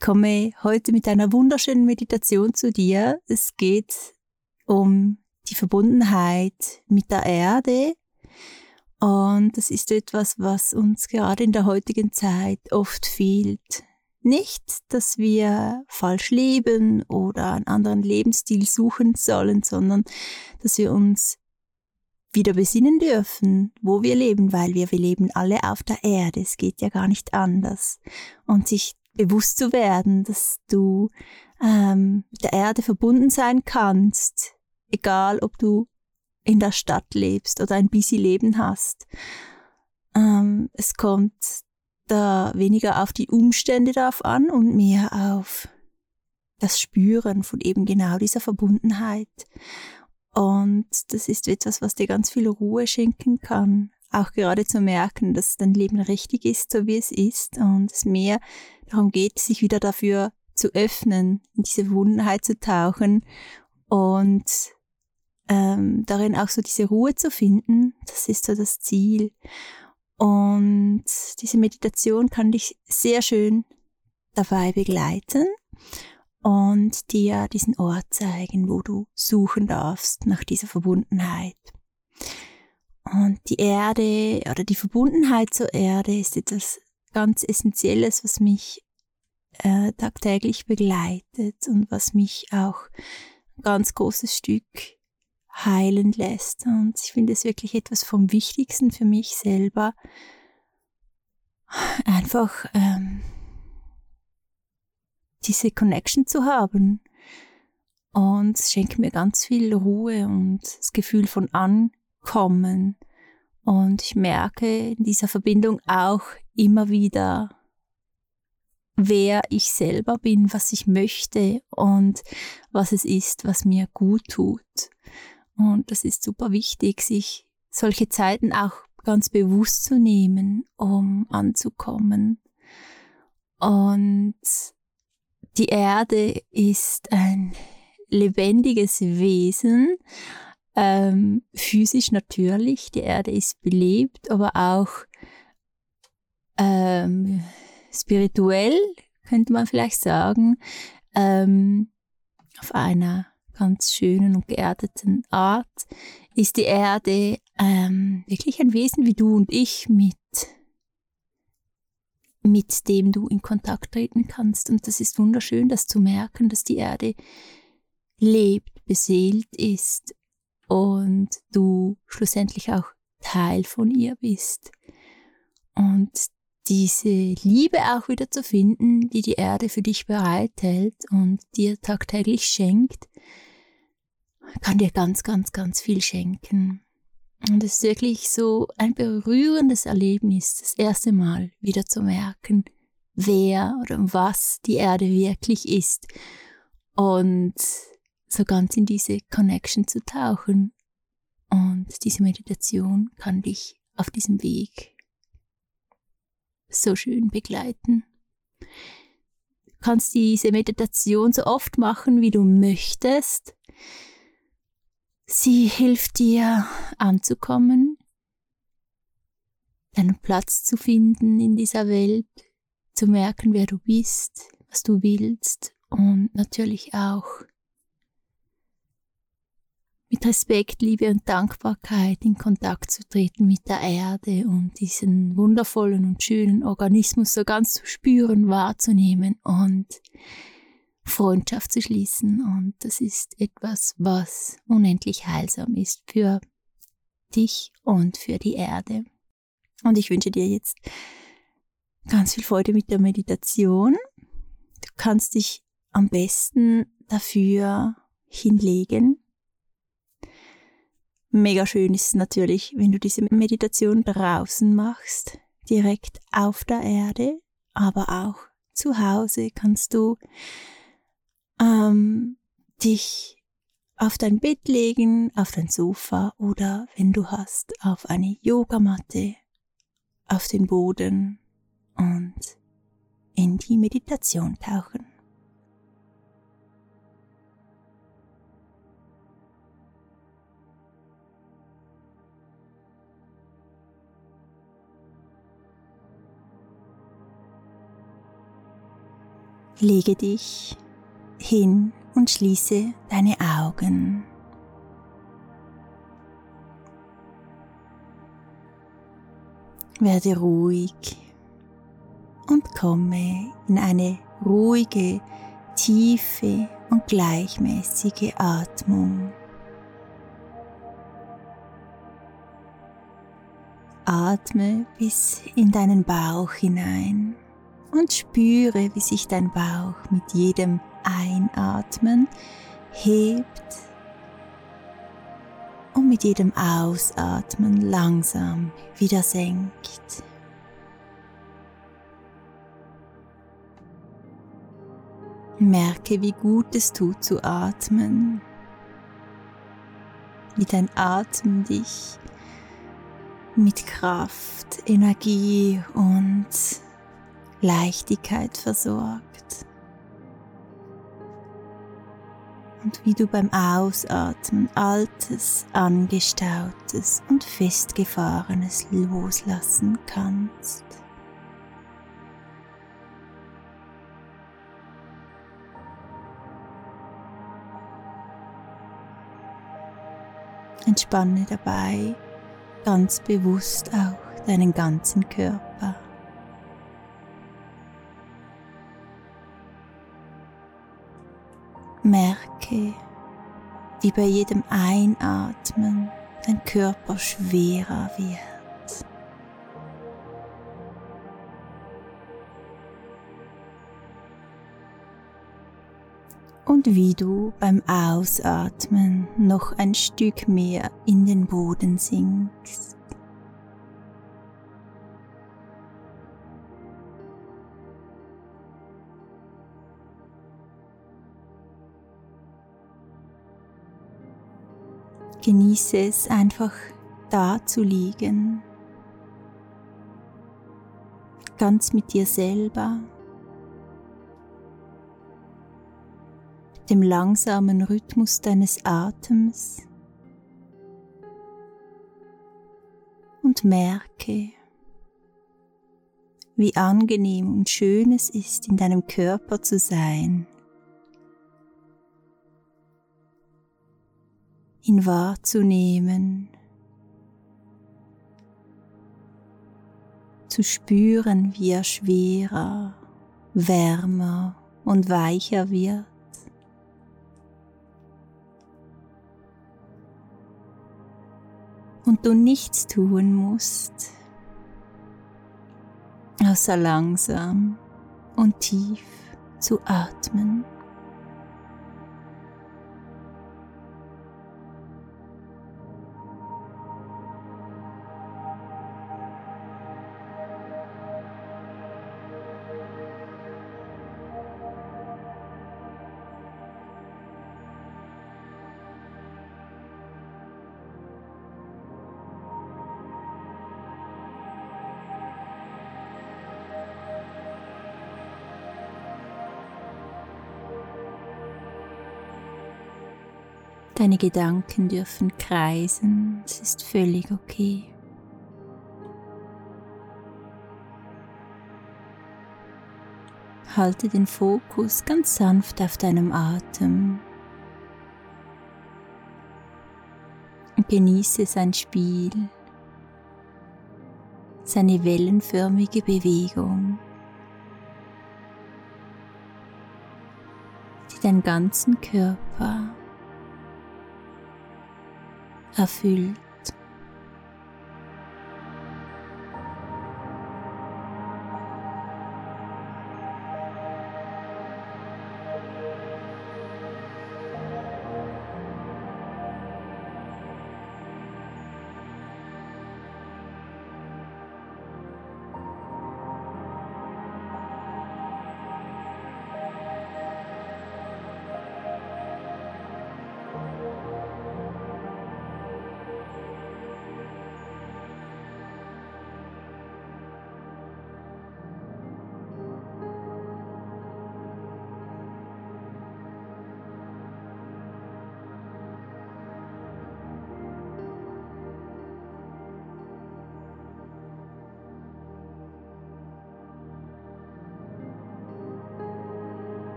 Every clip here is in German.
Ich komme heute mit einer wunderschönen Meditation zu dir. Es geht um die Verbundenheit mit der Erde. Und das ist etwas, was uns gerade in der heutigen Zeit oft fehlt. Nicht, dass wir falsch leben oder einen anderen Lebensstil suchen sollen, sondern dass wir uns wieder besinnen dürfen, wo wir leben, weil wir, wir leben alle auf der Erde. Es geht ja gar nicht anders. Und sich bewusst zu werden, dass du ähm, mit der Erde verbunden sein kannst, egal ob du in der Stadt lebst oder ein busy Leben hast. Ähm, es kommt da weniger auf die Umstände darauf an und mehr auf das Spüren von eben genau dieser Verbundenheit. Und das ist etwas, was dir ganz viel Ruhe schenken kann. Auch gerade zu merken, dass dein Leben richtig ist, so wie es ist. Und es mehr darum geht, sich wieder dafür zu öffnen, in diese Verbundenheit zu tauchen und ähm, darin auch so diese Ruhe zu finden. Das ist so das Ziel. Und diese Meditation kann dich sehr schön dabei begleiten und dir diesen Ort zeigen, wo du suchen darfst nach dieser Verbundenheit. Und die Erde oder die Verbundenheit zur Erde ist etwas ganz Essentielles, was mich äh, tagtäglich begleitet und was mich auch ein ganz großes Stück heilen lässt. Und ich finde es wirklich etwas vom Wichtigsten für mich selber, einfach ähm, diese Connection zu haben. Und es schenkt mir ganz viel Ruhe und das Gefühl von Ankommen. Und ich merke in dieser Verbindung auch immer wieder, wer ich selber bin, was ich möchte und was es ist, was mir gut tut. Und das ist super wichtig, sich solche Zeiten auch ganz bewusst zu nehmen, um anzukommen. Und die Erde ist ein lebendiges Wesen, ähm, physisch natürlich. Die Erde ist belebt, aber auch ähm, spirituell, könnte man vielleicht sagen, ähm, auf einer ganz schönen und geerdeten Art, ist die Erde ähm, wirklich ein Wesen wie du und ich mit, mit dem du in Kontakt treten kannst. Und das ist wunderschön, das zu merken, dass die Erde lebt, beseelt ist und du schlussendlich auch Teil von ihr bist. Und diese Liebe auch wieder zu finden, die die Erde für dich bereithält und dir tagtäglich schenkt, kann dir ganz, ganz, ganz viel schenken. Und es ist wirklich so ein berührendes Erlebnis, das erste Mal wieder zu merken, wer oder was die Erde wirklich ist. Und so ganz in diese Connection zu tauchen. Und diese Meditation kann dich auf diesem Weg so schön begleiten. Du kannst diese Meditation so oft machen, wie du möchtest. Sie hilft dir anzukommen, deinen Platz zu finden in dieser Welt, zu merken, wer du bist, was du willst und natürlich auch mit Respekt, Liebe und Dankbarkeit in Kontakt zu treten mit der Erde und diesen wundervollen und schönen Organismus so ganz zu spüren, wahrzunehmen und Freundschaft zu schließen. Und das ist etwas, was unendlich heilsam ist für dich und für die Erde. Und ich wünsche dir jetzt ganz viel Freude mit der Meditation. Du kannst dich am besten dafür hinlegen. Mega schön ist es natürlich, wenn du diese Meditation draußen machst, direkt auf der Erde, aber auch zu Hause kannst du ähm, dich auf dein Bett legen, auf dein Sofa oder wenn du hast, auf eine Yogamatte, auf den Boden und in die Meditation tauchen. Lege dich hin und schließe deine Augen. Werde ruhig und komme in eine ruhige, tiefe und gleichmäßige Atmung. Atme bis in deinen Bauch hinein und spüre, wie sich dein Bauch mit jedem Einatmen hebt und mit jedem Ausatmen langsam wieder senkt. Merke, wie gut es tut zu atmen, wie dein Atem dich mit Kraft, Energie und Leichtigkeit versorgt. Und wie du beim Ausatmen Altes, Angestautes und Festgefahrenes loslassen kannst. Entspanne dabei ganz bewusst auch deinen ganzen Körper. Merke, wie bei jedem Einatmen dein Körper schwerer wird. und wie du beim Ausatmen noch ein Stück mehr in den Boden sinkst. Genieße es einfach da zu liegen, ganz mit dir selber. Dem langsamen Rhythmus deines Atems. Und merke, wie angenehm und schön es ist, in deinem Körper zu sein, ihn wahrzunehmen, zu spüren, wie er schwerer, wärmer und weicher wird. und du nichts tun musst, außer langsam und tief zu atmen. Deine Gedanken dürfen kreisen, es ist völlig okay. Halte den Fokus ganz sanft auf deinem Atem. Und genieße sein Spiel, seine wellenförmige Bewegung, die deinen ganzen Körper erfüllt.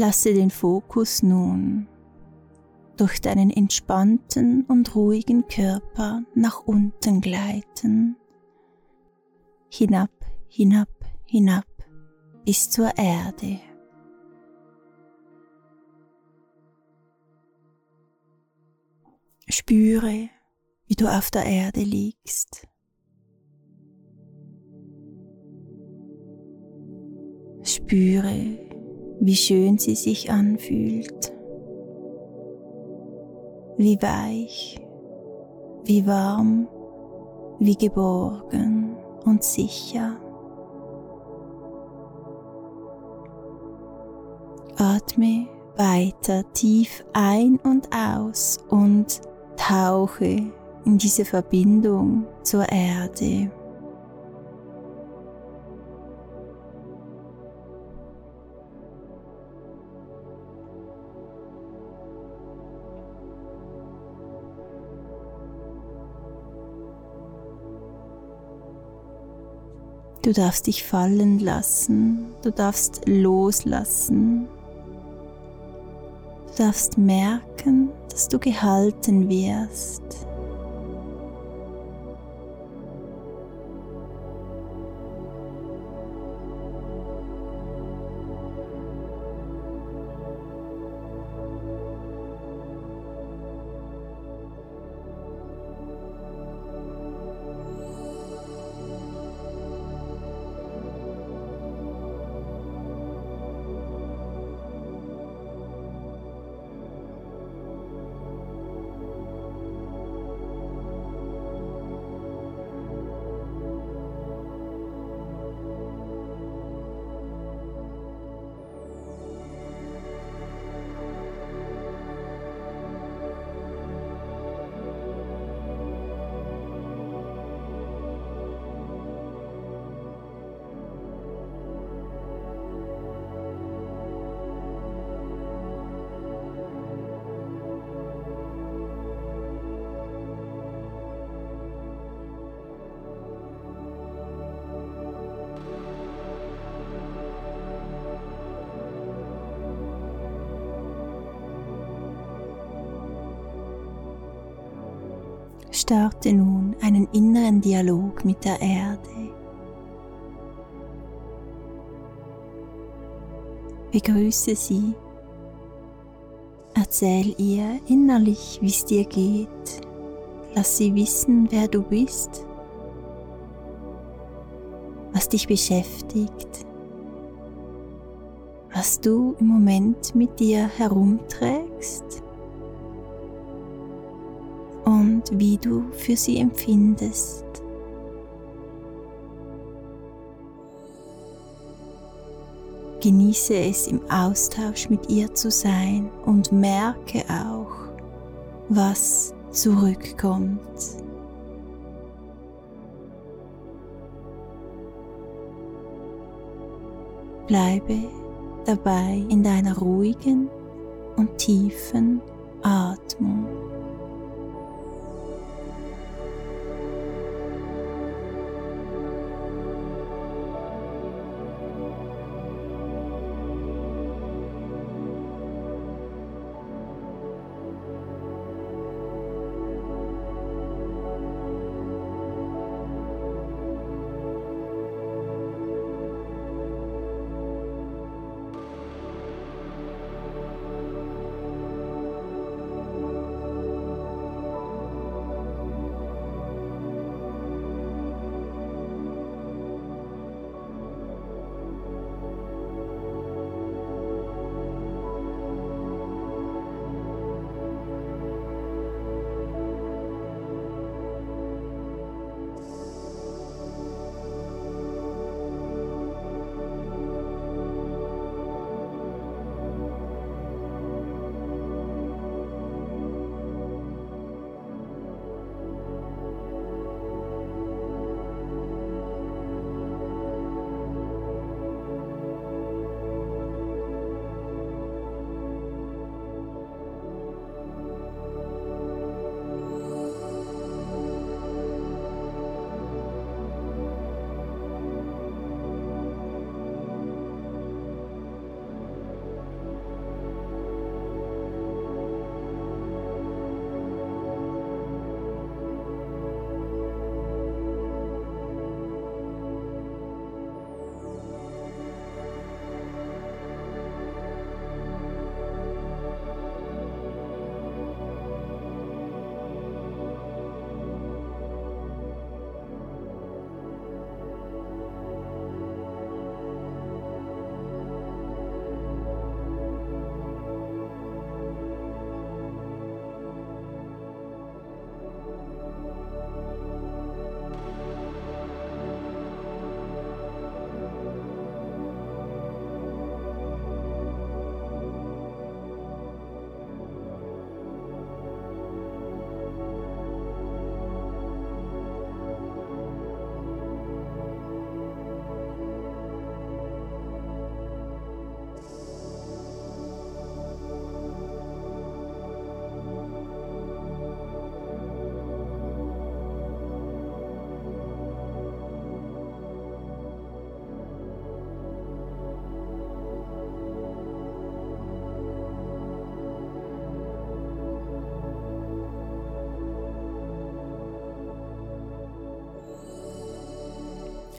Lasse den Fokus nun durch deinen entspannten und ruhigen Körper nach unten gleiten, hinab, hinab, hinab bis zur Erde. Spüre, wie du auf der Erde liegst. Spüre, wie schön sie sich anfühlt, wie weich, wie warm, wie geborgen und sicher. Atme weiter tief ein und aus und tauche in diese Verbindung zur Erde. Du darfst dich fallen lassen, du darfst loslassen, du darfst merken, dass du gehalten wirst. Starte nun einen inneren Dialog mit der Erde. Begrüße sie. Erzähl ihr innerlich, wie es dir geht. Lass sie wissen, wer du bist, was dich beschäftigt, was du im Moment mit dir herumträgst und wie du für sie empfindest. Genieße es im Austausch mit ihr zu sein und merke auch, was zurückkommt. Bleibe dabei in deiner ruhigen und tiefen Atmung.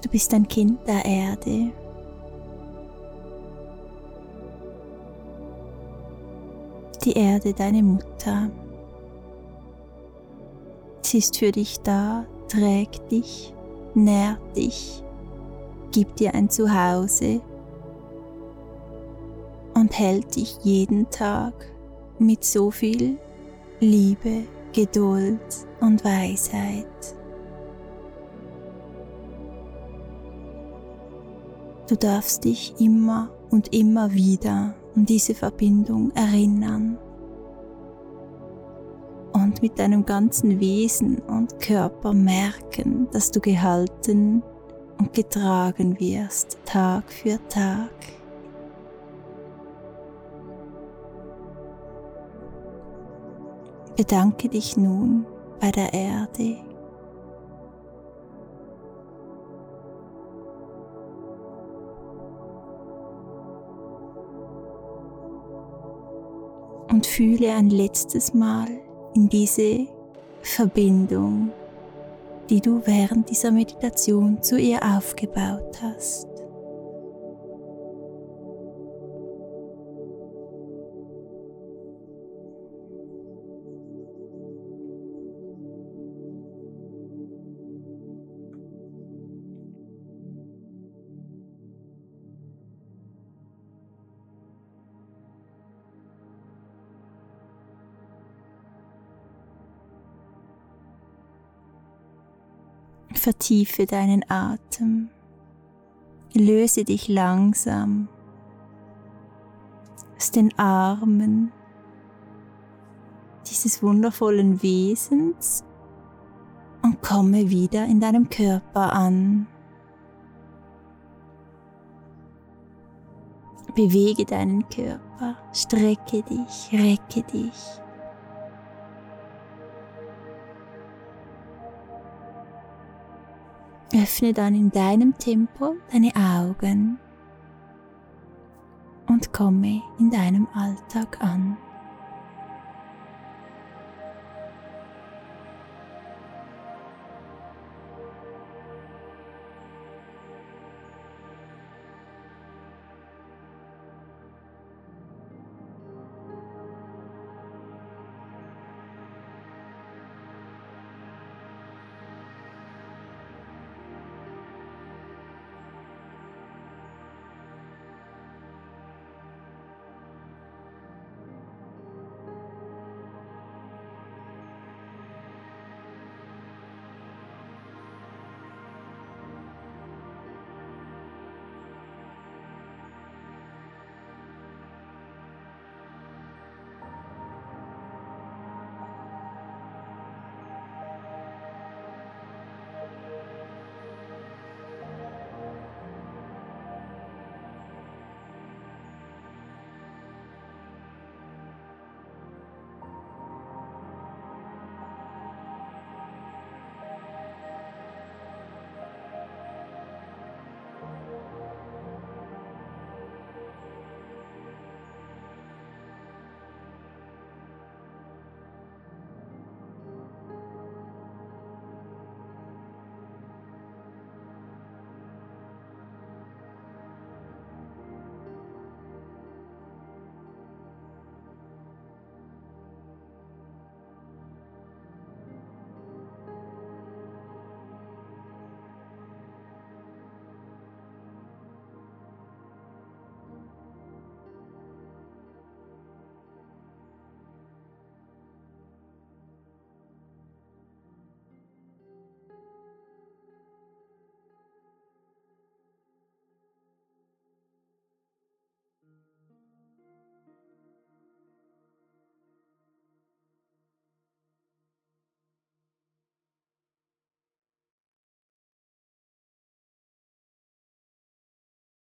Du bist ein Kind der Erde. Die Erde, deine Mutter. Sie ist für dich da, trägt dich, nährt dich, gibt dir ein Zuhause und hält dich jeden Tag mit so viel Liebe, Geduld und Weisheit. Du darfst dich immer und immer wieder an diese Verbindung erinnern und mit deinem ganzen Wesen und Körper merken, dass du gehalten und getragen wirst Tag für Tag. Bedanke dich nun bei der Erde. Und fühle ein letztes Mal in diese Verbindung, die du während dieser Meditation zu ihr aufgebaut hast. Vertiefe deinen Atem. Löse dich langsam aus den Armen dieses wundervollen Wesens und komme wieder in deinem Körper an. Bewege deinen Körper, strecke dich, recke dich. Öffne dann in deinem Tempo deine Augen und komme in deinem Alltag an.